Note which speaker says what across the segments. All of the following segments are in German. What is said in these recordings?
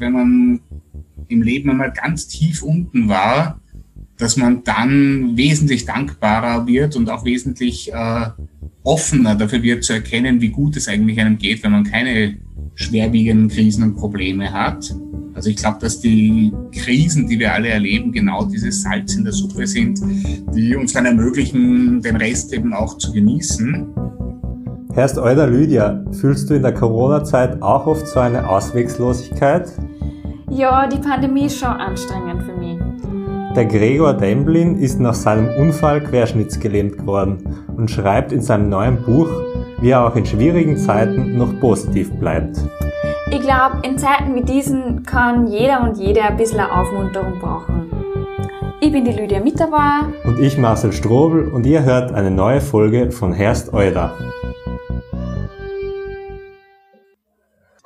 Speaker 1: wenn man im Leben einmal ganz tief unten war, dass man dann wesentlich dankbarer wird und auch wesentlich äh, offener dafür wird zu erkennen, wie gut es eigentlich einem geht, wenn man keine schwerwiegenden Krisen und Probleme hat. Also ich glaube, dass die Krisen, die wir alle erleben, genau dieses Salz in der Suppe sind, die uns dann ermöglichen, den Rest eben auch zu genießen.
Speaker 2: Herrst Euler Lydia, fühlst du in der Corona-Zeit auch oft so eine Auswegslosigkeit?
Speaker 3: Ja, die Pandemie ist schon anstrengend für mich.
Speaker 2: Der Gregor Demblin ist nach seinem Unfall querschnittsgelähmt geworden und schreibt in seinem neuen Buch, wie er auch in schwierigen Zeiten noch positiv bleibt.
Speaker 3: Ich glaube, in Zeiten wie diesen kann jeder und jede ein bisschen Aufmunterung brauchen. Ich bin die Lydia Mitterweier.
Speaker 2: Und ich Marcel Strobel und ihr hört eine neue Folge von Herst Euler.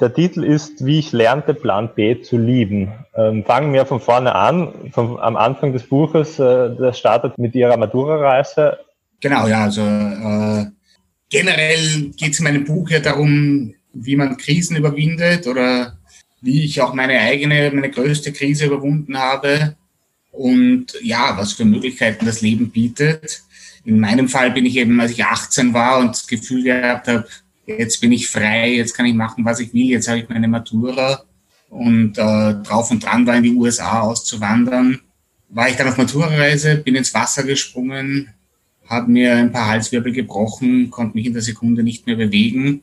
Speaker 2: Der Titel ist Wie ich lernte, Plan B zu lieben. Ähm, fangen wir von vorne an. Vom, am Anfang des Buches, äh, das startet mit Ihrer Matura-Reise.
Speaker 1: Genau, ja, also äh, generell geht es in meinem Buch ja darum, wie man Krisen überwindet oder wie ich auch meine eigene, meine größte Krise überwunden habe und ja, was für Möglichkeiten das Leben bietet. In meinem Fall bin ich eben, als ich 18 war und das Gefühl gehabt habe, jetzt bin ich frei, jetzt kann ich machen, was ich will, jetzt habe ich meine Matura und äh, drauf und dran war in die USA auszuwandern. War ich dann auf Maturareise, bin ins Wasser gesprungen, habe mir ein paar Halswirbel gebrochen, konnte mich in der Sekunde nicht mehr bewegen.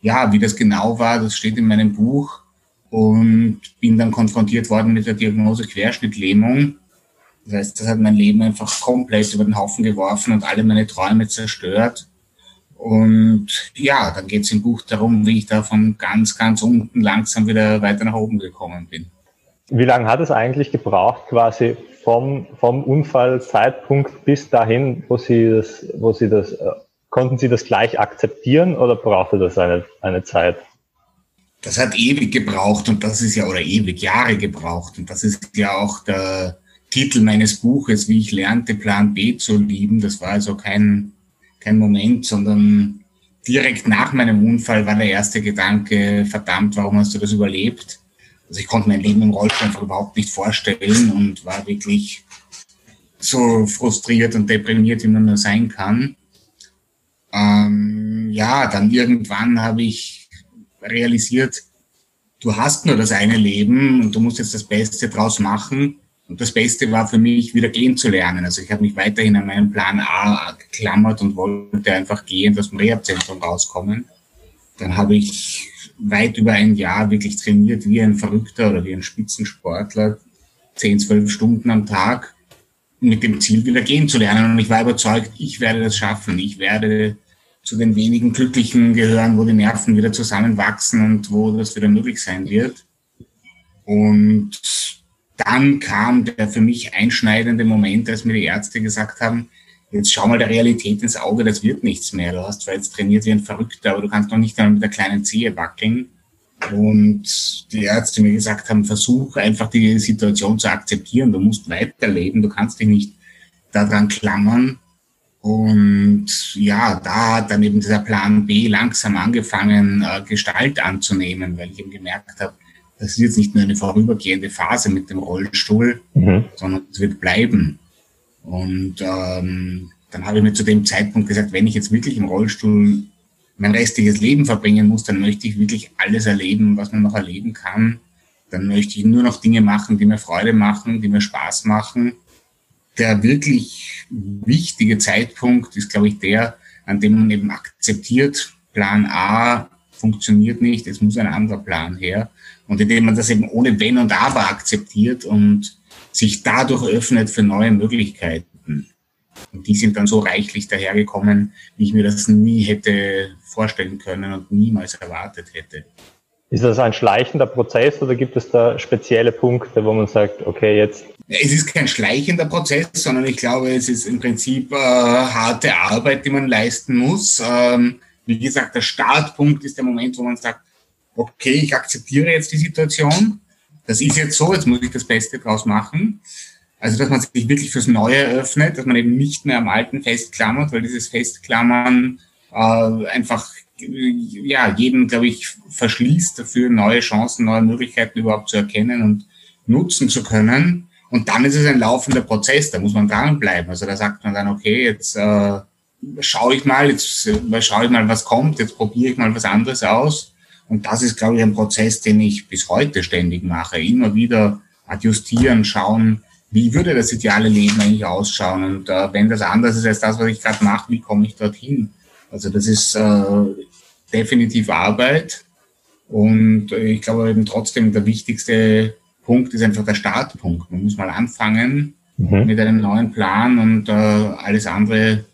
Speaker 1: Ja, wie das genau war, das steht in meinem Buch und bin dann konfrontiert worden mit der Diagnose Querschnittlähmung. Das heißt, das hat mein Leben einfach komplett über den Haufen geworfen und alle meine Träume zerstört. Und ja, dann geht es im Buch darum, wie ich da von ganz, ganz unten langsam wieder weiter nach oben gekommen bin.
Speaker 2: Wie lange hat es eigentlich gebraucht, quasi vom, vom Unfallzeitpunkt bis dahin, wo Sie das, wo Sie das, äh, konnten Sie das gleich akzeptieren oder brauchte das eine, eine Zeit?
Speaker 1: Das hat ewig gebraucht und das ist ja, oder ewig Jahre gebraucht und das ist ja auch der Titel meines Buches, wie ich lernte, Plan B zu lieben. Das war also kein, kein Moment, sondern direkt nach meinem Unfall war der erste Gedanke, verdammt, warum hast du das überlebt? Also ich konnte mein Leben im Rollstuhl einfach überhaupt nicht vorstellen und war wirklich so frustriert und deprimiert, wie man nur sein kann. Ähm, ja, dann irgendwann habe ich realisiert, du hast nur das eine Leben und du musst jetzt das Beste draus machen. Und das Beste war für mich, wieder gehen zu lernen. Also ich habe mich weiterhin an meinen Plan A geklammert und wollte einfach gehen, aus dem Rehabzentrum rauskommen. Dann habe ich weit über ein Jahr wirklich trainiert wie ein Verrückter oder wie ein Spitzensportler, zehn, zwölf Stunden am Tag mit dem Ziel, wieder gehen zu lernen. Und ich war überzeugt, ich werde das schaffen. Ich werde zu den wenigen Glücklichen gehören, wo die Nerven wieder zusammenwachsen und wo das wieder möglich sein wird. Und dann kam der für mich einschneidende Moment, als mir die Ärzte gesagt haben, jetzt schau mal der Realität ins Auge, das wird nichts mehr. Du hast zwar jetzt trainiert wie ein Verrückter, aber du kannst noch nicht einmal mit der kleinen Zehe wackeln. Und die Ärzte mir gesagt haben, versuch einfach die Situation zu akzeptieren. Du musst weiterleben, du kannst dich nicht daran klammern. Und ja, da hat dann eben dieser Plan B langsam angefangen, äh, Gestalt anzunehmen, weil ich eben gemerkt habe, das ist jetzt nicht nur eine vorübergehende Phase mit dem Rollstuhl, mhm. sondern es wird bleiben. Und ähm, dann habe ich mir zu dem Zeitpunkt gesagt, wenn ich jetzt wirklich im Rollstuhl mein restliches Leben verbringen muss, dann möchte ich wirklich alles erleben, was man noch erleben kann. Dann möchte ich nur noch Dinge machen, die mir Freude machen, die mir Spaß machen. Der wirklich wichtige Zeitpunkt ist, glaube ich, der, an dem man eben akzeptiert, Plan A funktioniert nicht, es muss ein anderer Plan her. Und indem man das eben ohne Wenn und Aber akzeptiert und sich dadurch öffnet für neue Möglichkeiten. Und die sind dann so reichlich dahergekommen, wie ich mir das nie hätte vorstellen können und niemals erwartet hätte.
Speaker 2: Ist das ein schleichender Prozess oder gibt es da spezielle Punkte, wo man sagt, okay, jetzt?
Speaker 1: Es ist kein schleichender Prozess, sondern ich glaube, es ist im Prinzip äh, harte Arbeit, die man leisten muss. Ähm, wie gesagt, der Startpunkt ist der Moment, wo man sagt, okay, ich akzeptiere jetzt die Situation. Das ist jetzt so, jetzt muss ich das Beste draus machen. Also, dass man sich wirklich fürs Neue öffnet, dass man eben nicht mehr am Alten festklammert, weil dieses Festklammern äh, einfach ja, jeden, glaube ich, verschließt dafür, neue Chancen, neue Möglichkeiten überhaupt zu erkennen und nutzen zu können. Und dann ist es ein laufender Prozess, da muss man dranbleiben. Also da sagt man dann, okay, jetzt äh, schaue ich mal, jetzt äh, schaue ich mal, was kommt, jetzt probiere ich mal was anderes aus. Und das ist, glaube ich, ein Prozess, den ich bis heute ständig mache. Immer wieder adjustieren, schauen, wie würde das ideale Leben eigentlich ausschauen? Und äh, wenn das anders ist als das, was ich gerade mache, wie komme ich dorthin? Also das ist äh, definitiv Arbeit. Und äh, ich glaube eben trotzdem, der wichtigste Punkt ist einfach der Startpunkt. Man muss mal anfangen mhm. mit einem neuen Plan und äh, alles andere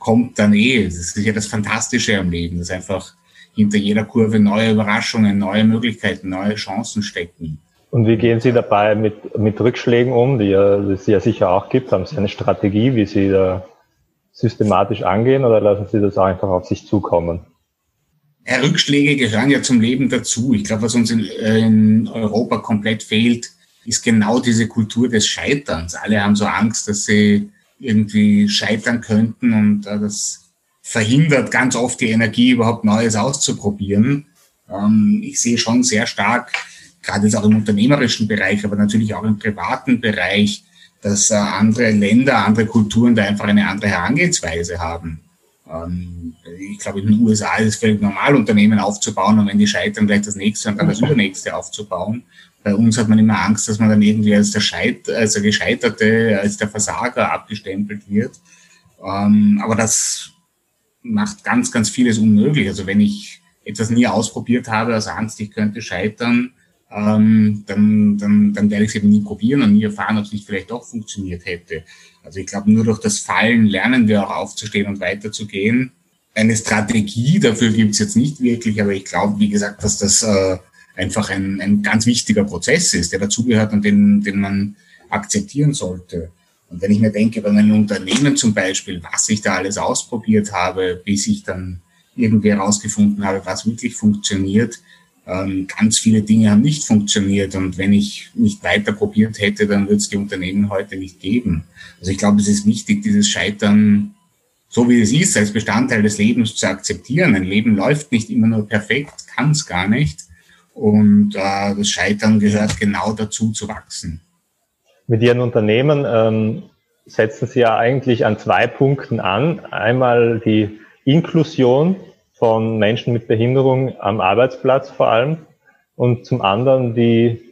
Speaker 1: kommt dann eh. Das ist ja das Fantastische am Leben, dass einfach hinter jeder Kurve neue Überraschungen, neue Möglichkeiten, neue Chancen stecken.
Speaker 2: Und wie gehen Sie dabei mit, mit Rückschlägen um, die, es ja sicher auch gibt? Haben Sie eine Strategie, wie Sie da systematisch angehen oder lassen Sie das einfach auf sich zukommen?
Speaker 1: Ja, Rückschläge gehören ja zum Leben dazu. Ich glaube, was uns in, in Europa komplett fehlt, ist genau diese Kultur des Scheiterns. Alle haben so Angst, dass sie irgendwie scheitern könnten und äh, das verhindert ganz oft die Energie, überhaupt Neues auszuprobieren. Ähm, ich sehe schon sehr stark, gerade jetzt auch im unternehmerischen Bereich, aber natürlich auch im privaten Bereich, dass äh, andere Länder, andere Kulturen da einfach eine andere Herangehensweise haben. Ähm, ich glaube, in den USA ist es völlig normal, Unternehmen aufzubauen und wenn die scheitern, gleich das nächste und dann das übernächste aufzubauen. Bei uns hat man immer Angst, dass man dann irgendwie als der, Scheit als der Gescheiterte, als der Versager abgestempelt wird. Ähm, aber das macht ganz, ganz vieles unmöglich. Also wenn ich etwas nie ausprobiert habe aus Angst, ich könnte scheitern, ähm, dann, dann, dann werde ich es eben nie probieren und nie erfahren, ob es nicht vielleicht doch funktioniert hätte. Also ich glaube, nur durch das Fallen lernen wir auch aufzustehen und weiterzugehen. Eine Strategie dafür gibt es jetzt nicht wirklich, aber ich glaube, wie gesagt, dass das äh, einfach ein, ein ganz wichtiger Prozess ist, der dazugehört und den, den man akzeptieren sollte. Und wenn ich mir denke, bei meinem Unternehmen zum Beispiel, was ich da alles ausprobiert habe, bis ich dann irgendwie herausgefunden habe, was wirklich funktioniert, ähm, ganz viele Dinge haben nicht funktioniert. Und wenn ich nicht weiter probiert hätte, dann würde es die Unternehmen heute nicht geben. Also ich glaube, es ist wichtig, dieses Scheitern so wie es ist, als Bestandteil des Lebens zu akzeptieren. Ein Leben läuft nicht immer nur perfekt, kann es gar nicht. Und äh, das Scheitern gehört genau dazu zu wachsen.
Speaker 2: Mit Ihren Unternehmen ähm, setzen Sie ja eigentlich an zwei Punkten an. Einmal die Inklusion von Menschen mit Behinderung am Arbeitsplatz vor allem und zum anderen die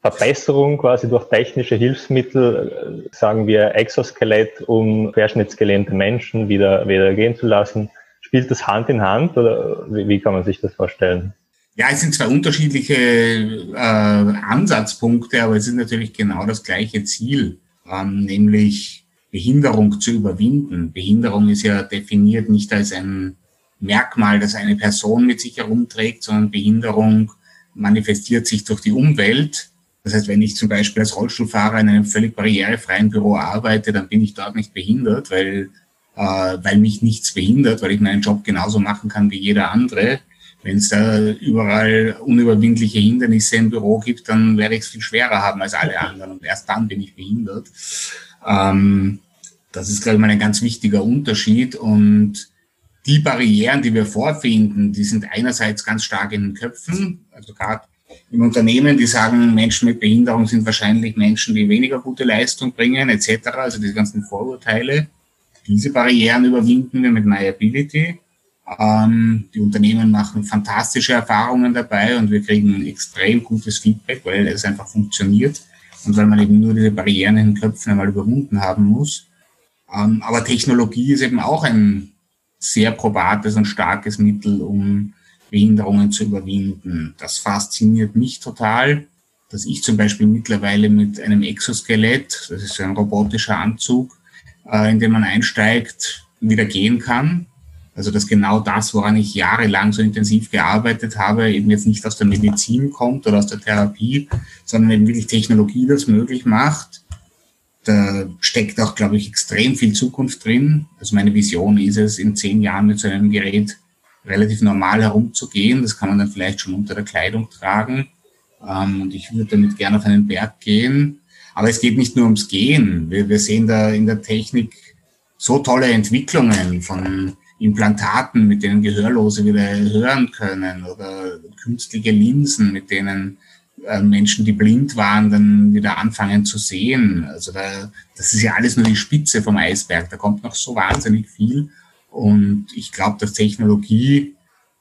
Speaker 2: Verbesserung quasi durch technische Hilfsmittel, äh, sagen wir Exoskelett, um querschnittsgelähmte Menschen wieder, wieder gehen zu lassen. Spielt das Hand in Hand oder wie, wie kann man sich das vorstellen?
Speaker 1: Ja, es sind zwei unterschiedliche äh, Ansatzpunkte, aber es ist natürlich genau das gleiche Ziel, ähm, nämlich Behinderung zu überwinden. Behinderung ist ja definiert nicht als ein Merkmal, das eine Person mit sich herumträgt, sondern Behinderung manifestiert sich durch die Umwelt. Das heißt, wenn ich zum Beispiel als Rollstuhlfahrer in einem völlig barrierefreien Büro arbeite, dann bin ich dort nicht behindert, weil, äh, weil mich nichts behindert, weil ich meinen Job genauso machen kann wie jeder andere. Wenn es da überall unüberwindliche Hindernisse im Büro gibt, dann werde ich es viel schwerer haben als alle anderen und erst dann bin ich behindert. Ähm, das ist, glaube ich, mal ein ganz wichtiger Unterschied und die Barrieren, die wir vorfinden, die sind einerseits ganz stark in den Köpfen, also gerade im Unternehmen, die sagen, Menschen mit Behinderung sind wahrscheinlich Menschen, die weniger gute Leistung bringen, etc., also diese ganzen Vorurteile. Diese Barrieren überwinden wir mit MyAbility. Ähm, die Unternehmen machen fantastische Erfahrungen dabei und wir kriegen extrem gutes Feedback, weil es einfach funktioniert und weil man eben nur diese Barrieren in den Köpfen einmal überwunden haben muss. Ähm, aber Technologie ist eben auch ein sehr probates und starkes Mittel, um Behinderungen zu überwinden. Das fasziniert mich total, dass ich zum Beispiel mittlerweile mit einem Exoskelett, das ist ein robotischer Anzug, äh, in den man einsteigt, wieder gehen kann. Also dass genau das, woran ich jahrelang so intensiv gearbeitet habe, eben jetzt nicht aus der Medizin kommt oder aus der Therapie, sondern eben wirklich Technologie das möglich macht da steckt auch, glaube ich, extrem viel Zukunft drin. Also meine Vision ist es, in zehn Jahren mit so einem Gerät relativ normal herumzugehen. Das kann man dann vielleicht schon unter der Kleidung tragen. Ähm, und ich würde damit gerne auf einen Berg gehen. Aber es geht nicht nur ums Gehen. Wir, wir sehen da in der Technik so tolle Entwicklungen von Implantaten, mit denen Gehörlose wieder hören können oder künstliche Linsen, mit denen äh, Menschen, die blind waren, dann wieder anfangen zu sehen. Also da, das ist ja alles nur die Spitze vom Eisberg. Da kommt noch so wahnsinnig viel. Und ich glaube, dass Technologie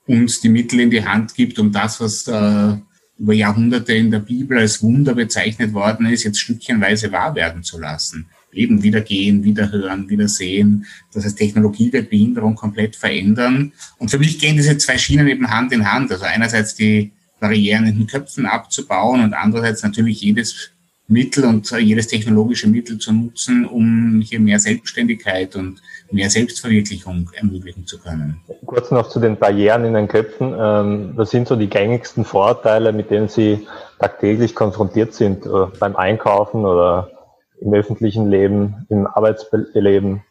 Speaker 1: uns die Mittel in die Hand gibt, um das, was äh, über Jahrhunderte in der Bibel als Wunder bezeichnet worden ist, jetzt stückchenweise wahr werden zu lassen. Eben wieder gehen, wieder hören, wieder sehen. Das heißt, Technologie wird Behinderung komplett verändern. Und für mich gehen diese zwei Schienen eben Hand in Hand. Also einerseits die Barrieren in den Köpfen abzubauen und andererseits natürlich jedes Mittel und jedes technologische Mittel zu nutzen, um hier mehr Selbstständigkeit und mehr Selbstverwirklichung ermöglichen zu können.
Speaker 2: Kurz noch zu den Barrieren in den Köpfen. Ähm, was sind so die gängigsten Vorteile, mit denen Sie tagtäglich konfrontiert sind äh, beim Einkaufen oder im öffentlichen Leben, im Arbeitsleben?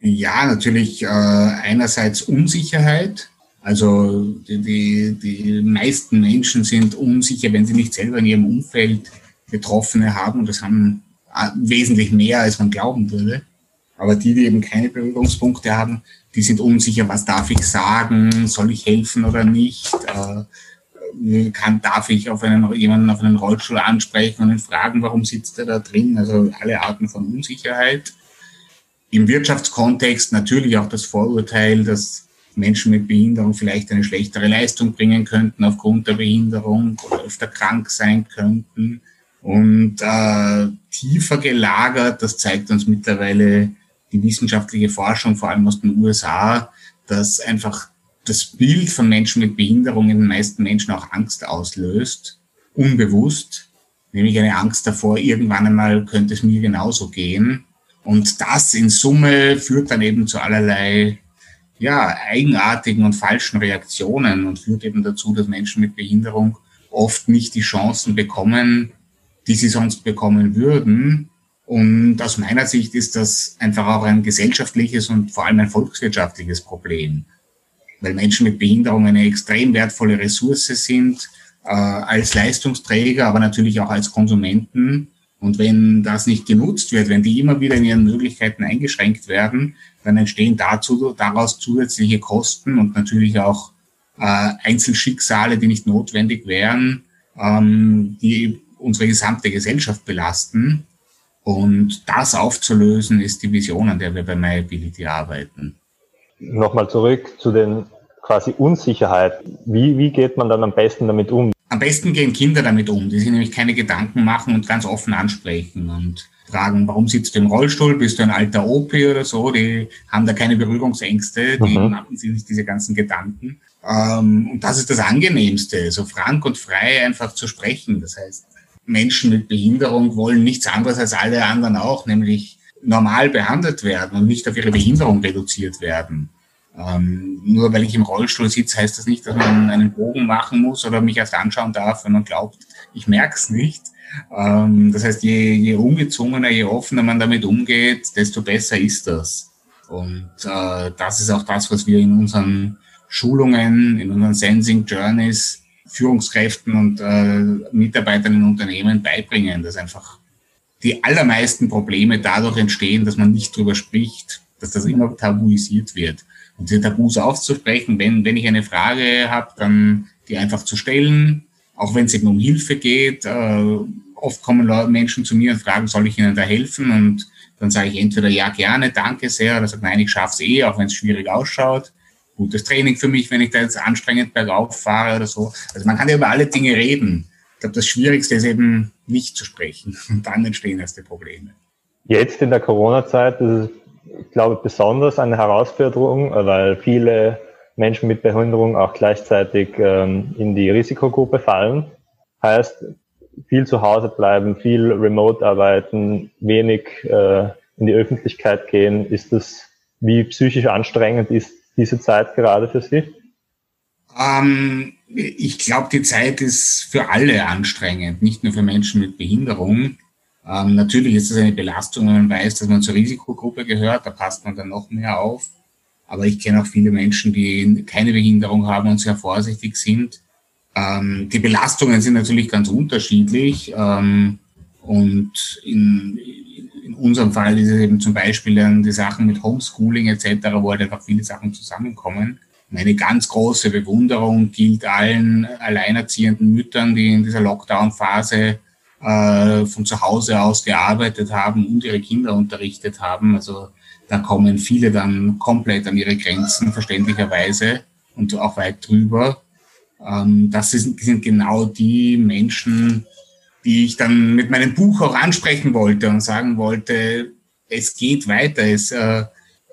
Speaker 1: Ja, natürlich äh, einerseits Unsicherheit. Also die, die, die meisten Menschen sind unsicher, wenn sie nicht selber in ihrem Umfeld Betroffene haben. Und das haben äh, wesentlich mehr, als man glauben würde. Aber die, die eben keine Berührungspunkte haben, die sind unsicher, was darf ich sagen, soll ich helfen oder nicht, äh, kann, darf ich auf einen, jemanden auf einen Rollstuhl ansprechen und ihn fragen, warum sitzt er da drin, also alle Arten von Unsicherheit. Im Wirtschaftskontext natürlich auch das Vorurteil, dass Menschen mit Behinderung vielleicht eine schlechtere Leistung bringen könnten aufgrund der Behinderung oder öfter krank sein könnten. Und äh, tiefer gelagert, das zeigt uns mittlerweile die wissenschaftliche Forschung, vor allem aus den USA, dass einfach das Bild von Menschen mit Behinderung in den meisten Menschen auch Angst auslöst, unbewusst, nämlich eine Angst davor, irgendwann einmal könnte es mir genauso gehen. Und das in Summe führt dann eben zu allerlei ja, eigenartigen und falschen Reaktionen und führt eben dazu, dass Menschen mit Behinderung oft nicht die Chancen bekommen, die sie sonst bekommen würden, und aus meiner Sicht ist das einfach auch ein gesellschaftliches und vor allem ein volkswirtschaftliches Problem, weil Menschen mit Behinderung eine extrem wertvolle Ressource sind, äh, als Leistungsträger, aber natürlich auch als Konsumenten. Und wenn das nicht genutzt wird, wenn die immer wieder in ihren Möglichkeiten eingeschränkt werden, dann entstehen dazu, daraus zusätzliche Kosten und natürlich auch äh, Einzelschicksale, die nicht notwendig wären, ähm, die unsere gesamte Gesellschaft belasten. Und das aufzulösen, ist die Vision, an der wir bei MyAbility arbeiten.
Speaker 2: Nochmal zurück zu den quasi Unsicherheit. Wie, wie geht man dann am besten damit um?
Speaker 1: Am besten gehen Kinder damit um, die sich nämlich keine Gedanken machen und ganz offen ansprechen und fragen, warum sitzt du im Rollstuhl, bist du ein alter OP oder so, die haben da keine Berührungsängste, die mhm. machen sich nicht diese ganzen Gedanken. Ähm, und das ist das Angenehmste, so frank und frei einfach zu sprechen. Das heißt, Menschen mit Behinderung wollen nichts anderes als alle anderen auch, nämlich normal behandelt werden und nicht auf ihre Behinderung reduziert werden. Ähm, nur weil ich im Rollstuhl sitze, heißt das nicht, dass man einen Bogen machen muss oder mich erst anschauen darf, wenn man glaubt, ich merke es nicht. Ähm, das heißt, je, je ungezwungener, je offener man damit umgeht, desto besser ist das. Und äh, das ist auch das, was wir in unseren Schulungen, in unseren Sensing Journeys Führungskräften und äh, Mitarbeitern in Unternehmen beibringen, dass einfach die allermeisten Probleme dadurch entstehen, dass man nicht drüber spricht, dass das immer tabuisiert wird. Und diese Tabus aufzusprechen, wenn, wenn ich eine Frage habe, dann die einfach zu stellen, auch wenn es eben um Hilfe geht. Äh, oft kommen Menschen zu mir und fragen, soll ich ihnen da helfen? Und dann sage ich entweder ja, gerne, danke sehr, oder sage nein, ich schaff's eh, auch wenn es schwierig ausschaut gutes Training für mich, wenn ich da jetzt anstrengend bergauf fahre oder so. Also man kann ja über alle Dinge reden. Ich glaube, das Schwierigste ist eben nicht zu sprechen. Und dann entstehen erst die Probleme.
Speaker 2: Jetzt in der Corona-Zeit ist es, ich glaube, besonders eine Herausforderung, weil viele Menschen mit Behinderung auch gleichzeitig ähm, in die Risikogruppe fallen. Heißt, viel zu Hause bleiben, viel remote arbeiten, wenig äh, in die Öffentlichkeit gehen. Ist das, wie psychisch anstrengend ist diese Zeit gerade für Sie?
Speaker 1: Ähm, ich glaube, die Zeit ist für alle anstrengend, nicht nur für Menschen mit Behinderung. Ähm, natürlich ist es eine Belastung, wenn man weiß, dass man zur Risikogruppe gehört, da passt man dann noch mehr auf. Aber ich kenne auch viele Menschen, die keine Behinderung haben und sehr vorsichtig sind. Ähm, die Belastungen sind natürlich ganz unterschiedlich. Ähm, und in, in unserem Fall ist es eben zum Beispiel dann die Sachen mit Homeschooling etc., wo halt einfach viele Sachen zusammenkommen. Meine ganz große Bewunderung gilt allen alleinerziehenden Müttern, die in dieser Lockdown-Phase äh, von zu Hause aus gearbeitet haben und ihre Kinder unterrichtet haben. Also da kommen viele dann komplett an ihre Grenzen, verständlicherweise, und auch weit drüber. Ähm, das sind, sind genau die Menschen, die ich dann mit meinem Buch auch ansprechen wollte und sagen wollte, es geht weiter. Es, äh,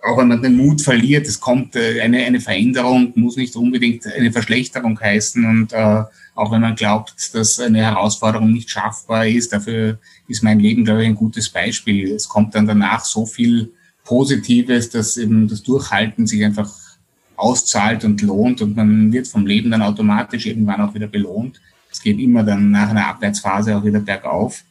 Speaker 1: auch wenn man den Mut verliert, es kommt äh, eine, eine Veränderung, muss nicht unbedingt eine Verschlechterung heißen. Und äh, auch wenn man glaubt, dass eine Herausforderung nicht schaffbar ist, dafür ist mein Leben, glaube ich, ein gutes Beispiel. Es kommt dann danach so viel Positives, dass eben das Durchhalten sich einfach auszahlt und lohnt und man wird vom Leben dann automatisch irgendwann auch wieder belohnt. Es geht immer dann nach einer Abwärtsphase auch wieder bergauf.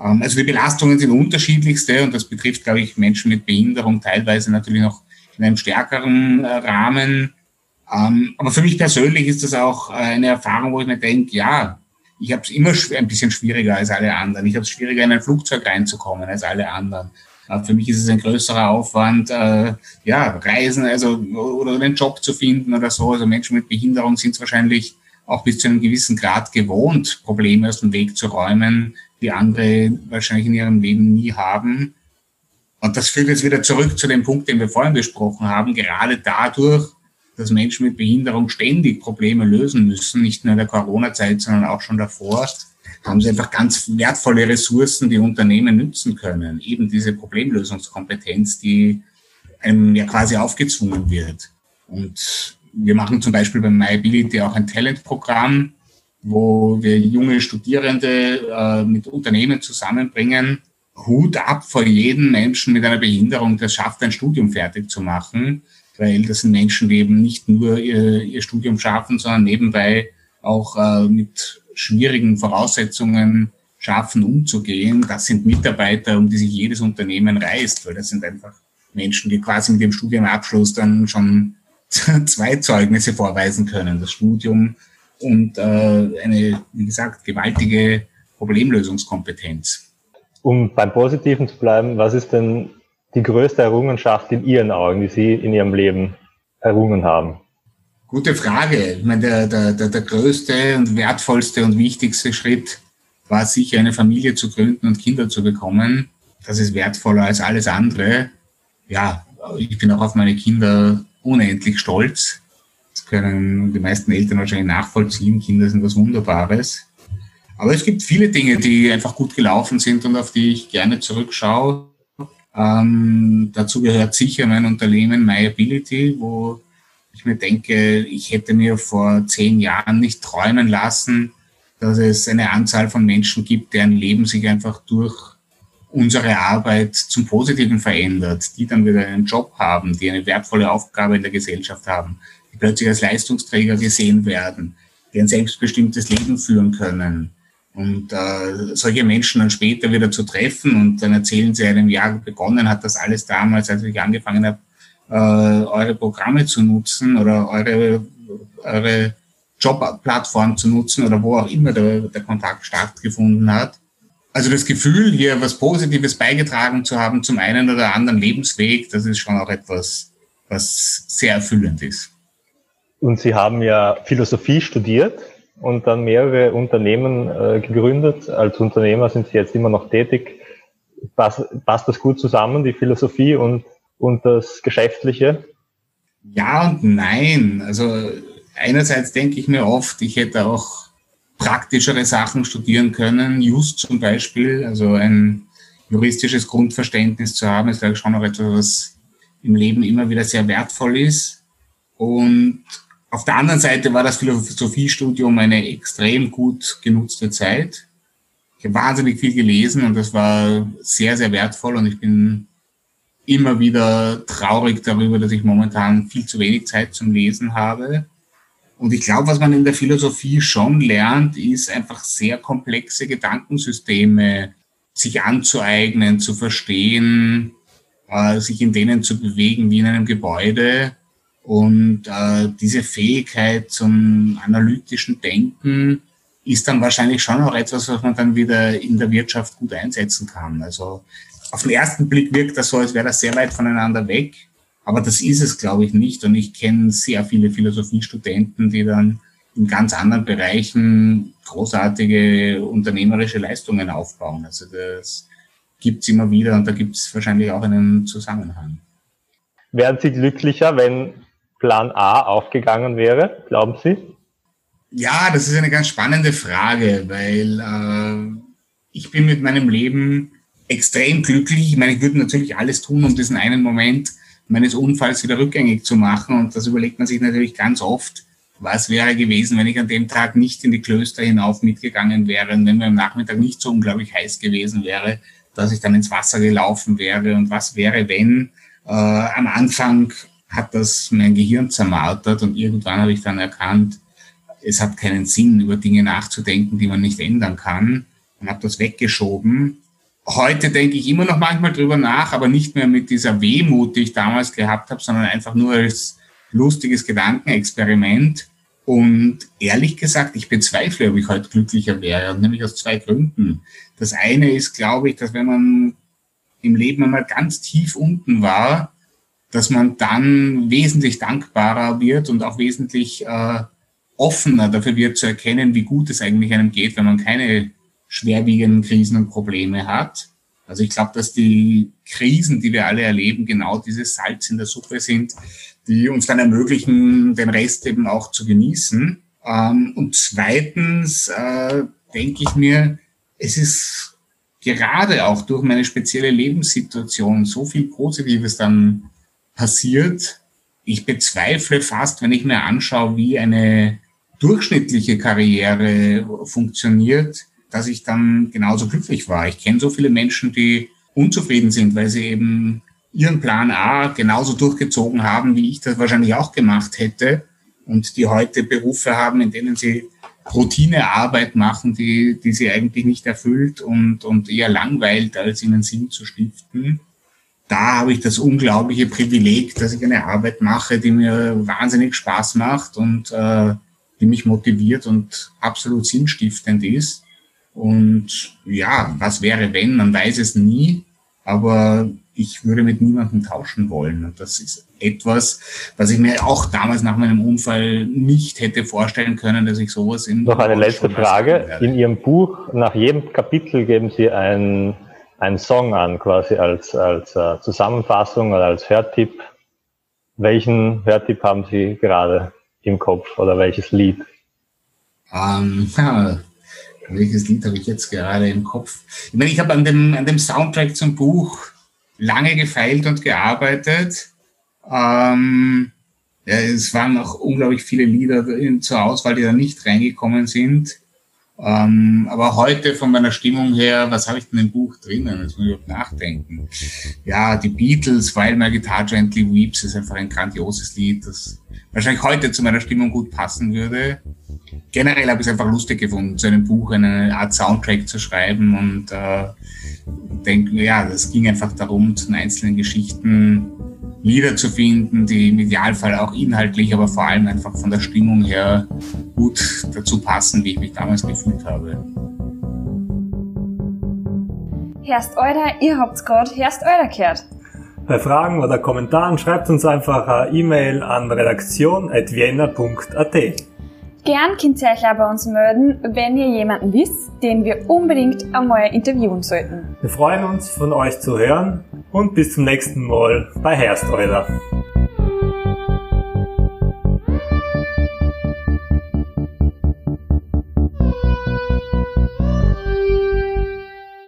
Speaker 1: Ähm, also die Belastungen sind unterschiedlichste und das betrifft, glaube ich, Menschen mit Behinderung teilweise natürlich noch in einem stärkeren äh, Rahmen. Ähm, aber für mich persönlich ist das auch äh, eine Erfahrung, wo ich mir denke, ja, ich habe es immer ein bisschen schwieriger als alle anderen. Ich habe es schwieriger, in ein Flugzeug reinzukommen als alle anderen. Äh, für mich ist es ein größerer Aufwand, ja, Reisen, also oder einen Job zu finden oder so. Also Menschen mit Behinderung sind es wahrscheinlich auch bis zu einem gewissen Grad gewohnt, Probleme aus dem Weg zu räumen, die andere wahrscheinlich in ihrem Leben nie haben. Und das führt jetzt wieder zurück zu dem Punkt, den wir vorhin besprochen haben. Gerade dadurch, dass Menschen mit Behinderung ständig Probleme lösen müssen, nicht nur in der Corona-Zeit, sondern auch schon davor, haben sie einfach ganz wertvolle Ressourcen, die Unternehmen nützen können. Eben diese Problemlösungskompetenz, die einem ja quasi aufgezwungen wird. Und wir machen zum Beispiel bei MyAbility auch ein Talentprogramm, wo wir junge Studierende äh, mit Unternehmen zusammenbringen. Hut ab vor jedem Menschen mit einer Behinderung, der schafft, ein Studium fertig zu machen, weil das sind Menschen, die eben nicht nur ihr, ihr Studium schaffen, sondern nebenbei auch äh, mit schwierigen Voraussetzungen schaffen, umzugehen. Das sind Mitarbeiter, um die sich jedes Unternehmen reißt, weil das sind einfach Menschen, die quasi mit dem Studiumabschluss dann schon zwei Zeugnisse vorweisen können. Das Studium und äh, eine, wie gesagt, gewaltige Problemlösungskompetenz.
Speaker 2: Um beim Positiven zu bleiben, was ist denn die größte Errungenschaft in Ihren Augen, die Sie in Ihrem Leben errungen haben?
Speaker 1: Gute Frage. Ich meine, der, der, der, der größte und wertvollste und wichtigste Schritt war sicher, eine Familie zu gründen und Kinder zu bekommen. Das ist wertvoller als alles andere. Ja, ich bin auch auf meine Kinder unendlich stolz können die meisten Eltern wahrscheinlich nachvollziehen. Kinder sind was Wunderbares. Aber es gibt viele Dinge, die einfach gut gelaufen sind und auf die ich gerne zurückschaue. Ähm, dazu gehört sicher mein Unternehmen MyAbility, wo ich mir denke, ich hätte mir vor zehn Jahren nicht träumen lassen, dass es eine Anzahl von Menschen gibt, deren Leben sich einfach durch unsere Arbeit zum Positiven verändert, die dann wieder einen Job haben, die eine wertvolle Aufgabe in der Gesellschaft haben, plötzlich als Leistungsträger gesehen werden, die ein selbstbestimmtes Leben führen können. Und äh, solche Menschen dann später wieder zu treffen und dann erzählen sie einem, ja, begonnen hat das alles damals, als ich angefangen habe, äh, eure Programme zu nutzen oder eure, eure Jobplattform zu nutzen oder wo auch immer der, der Kontakt stattgefunden hat. Also das Gefühl, hier was Positives beigetragen zu haben zum einen oder anderen Lebensweg, das ist schon auch etwas, was sehr erfüllend ist.
Speaker 2: Und Sie haben ja Philosophie studiert und dann mehrere Unternehmen äh, gegründet. Als Unternehmer sind Sie jetzt immer noch tätig. Passt, passt das gut zusammen, die Philosophie und, und das Geschäftliche?
Speaker 1: Ja und nein. Also einerseits denke ich mir oft, ich hätte auch praktischere Sachen studieren können. Just zum Beispiel, also ein juristisches Grundverständnis zu haben, ist glaube schon noch etwas, was im Leben immer wieder sehr wertvoll ist. Und auf der anderen Seite war das Philosophiestudium eine extrem gut genutzte Zeit. Ich habe wahnsinnig viel gelesen und das war sehr, sehr wertvoll und ich bin immer wieder traurig darüber, dass ich momentan viel zu wenig Zeit zum Lesen habe. Und ich glaube, was man in der Philosophie schon lernt, ist einfach sehr komplexe Gedankensysteme sich anzueignen, zu verstehen, äh, sich in denen zu bewegen wie in einem Gebäude und äh, diese Fähigkeit zum analytischen Denken ist dann wahrscheinlich schon auch etwas, was man dann wieder in der Wirtschaft gut einsetzen kann. Also auf den ersten Blick wirkt das so, als wäre das sehr weit voneinander weg. Aber das ist es, glaube ich, nicht. Und ich kenne sehr viele Philosophiestudenten, die dann in ganz anderen Bereichen großartige unternehmerische Leistungen aufbauen. Also das gibt's immer wieder und da gibt's wahrscheinlich auch einen Zusammenhang.
Speaker 2: Wären Sie glücklicher, wenn Plan A aufgegangen wäre, glauben Sie?
Speaker 1: Ja, das ist eine ganz spannende Frage, weil äh, ich bin mit meinem Leben extrem glücklich. Ich meine, ich würde natürlich alles tun, um diesen einen Moment meines Unfalls wieder rückgängig zu machen. Und das überlegt man sich natürlich ganz oft. Was wäre gewesen, wenn ich an dem Tag nicht in die Klöster hinauf mitgegangen wäre und wenn mir am Nachmittag nicht so unglaublich heiß gewesen wäre, dass ich dann ins Wasser gelaufen wäre und was wäre, wenn äh, am Anfang hat das mein Gehirn zermartert und irgendwann habe ich dann erkannt, es hat keinen Sinn, über Dinge nachzudenken, die man nicht ändern kann und habe das weggeschoben Heute denke ich immer noch manchmal drüber nach, aber nicht mehr mit dieser Wehmut, die ich damals gehabt habe, sondern einfach nur als lustiges Gedankenexperiment. Und ehrlich gesagt, ich bezweifle, ob ich heute glücklicher wäre, nämlich aus zwei Gründen. Das eine ist, glaube ich, dass wenn man im Leben einmal ganz tief unten war, dass man dann wesentlich dankbarer wird und auch wesentlich äh, offener dafür wird zu erkennen, wie gut es eigentlich einem geht, wenn man keine schwerwiegenden Krisen und Probleme hat. Also ich glaube, dass die Krisen, die wir alle erleben, genau dieses Salz in der Suppe sind, die uns dann ermöglichen, den Rest eben auch zu genießen. Ähm, und zweitens äh, denke ich mir, es ist gerade auch durch meine spezielle Lebenssituation so viel Positives dann passiert. Ich bezweifle fast, wenn ich mir anschaue, wie eine durchschnittliche Karriere funktioniert, dass ich dann genauso glücklich war. Ich kenne so viele Menschen, die unzufrieden sind, weil sie eben ihren Plan A genauso durchgezogen haben, wie ich das wahrscheinlich auch gemacht hätte und die heute Berufe haben, in denen sie Routinearbeit machen, die, die sie eigentlich nicht erfüllt und, und eher langweilt, als ihnen Sinn zu stiften. Da habe ich das unglaubliche Privileg, dass ich eine Arbeit mache, die mir wahnsinnig Spaß macht und äh, die mich motiviert und absolut sinnstiftend ist. Und ja, was wäre wenn? Man weiß es nie, aber ich würde mit niemandem tauschen wollen. Und das ist etwas, was ich mir auch damals nach meinem Unfall nicht hätte vorstellen können, dass ich sowas in.
Speaker 2: Noch eine letzte Frage. In Ihrem Buch, nach jedem Kapitel geben Sie einen, einen Song an, quasi als, als uh, Zusammenfassung oder als Hörtipp. Welchen Hörtipp haben Sie gerade im Kopf oder welches Lied?
Speaker 1: Um, ähm, welches Lied habe ich jetzt gerade im Kopf? Ich meine, ich habe an dem, an dem Soundtrack zum Buch lange gefeilt und gearbeitet. Ähm, ja, es waren auch unglaublich viele Lieder zur Auswahl, die da nicht reingekommen sind. Ähm, aber heute von meiner Stimmung her, was habe ich denn im Buch drinnen? Jetzt muss ich überhaupt nachdenken. Ja, die Beatles, While My Guitar Gently Weeps, ist einfach ein grandioses Lied, das wahrscheinlich heute zu meiner Stimmung gut passen würde. Generell habe ich es einfach lustig gefunden, zu einem Buch eine Art Soundtrack zu schreiben und äh, denke, ja, es ging einfach darum, zu den einzelnen Geschichten Lieder zu finden, die im Idealfall auch inhaltlich, aber vor allem einfach von der Stimmung her gut dazu passen, wie ich mich damals gefühlt habe.
Speaker 3: Herst Euder, ihr habt's gerade Herst Euder gehört.
Speaker 2: Bei Fragen oder Kommentaren schreibt uns einfach eine E-Mail an redaktion.vienna.at.
Speaker 3: Gern könnt bei uns melden, wenn ihr jemanden wisst, den wir unbedingt einmal interviewen sollten.
Speaker 2: Wir freuen uns, von euch zu hören und bis zum nächsten Mal bei Hersteuler.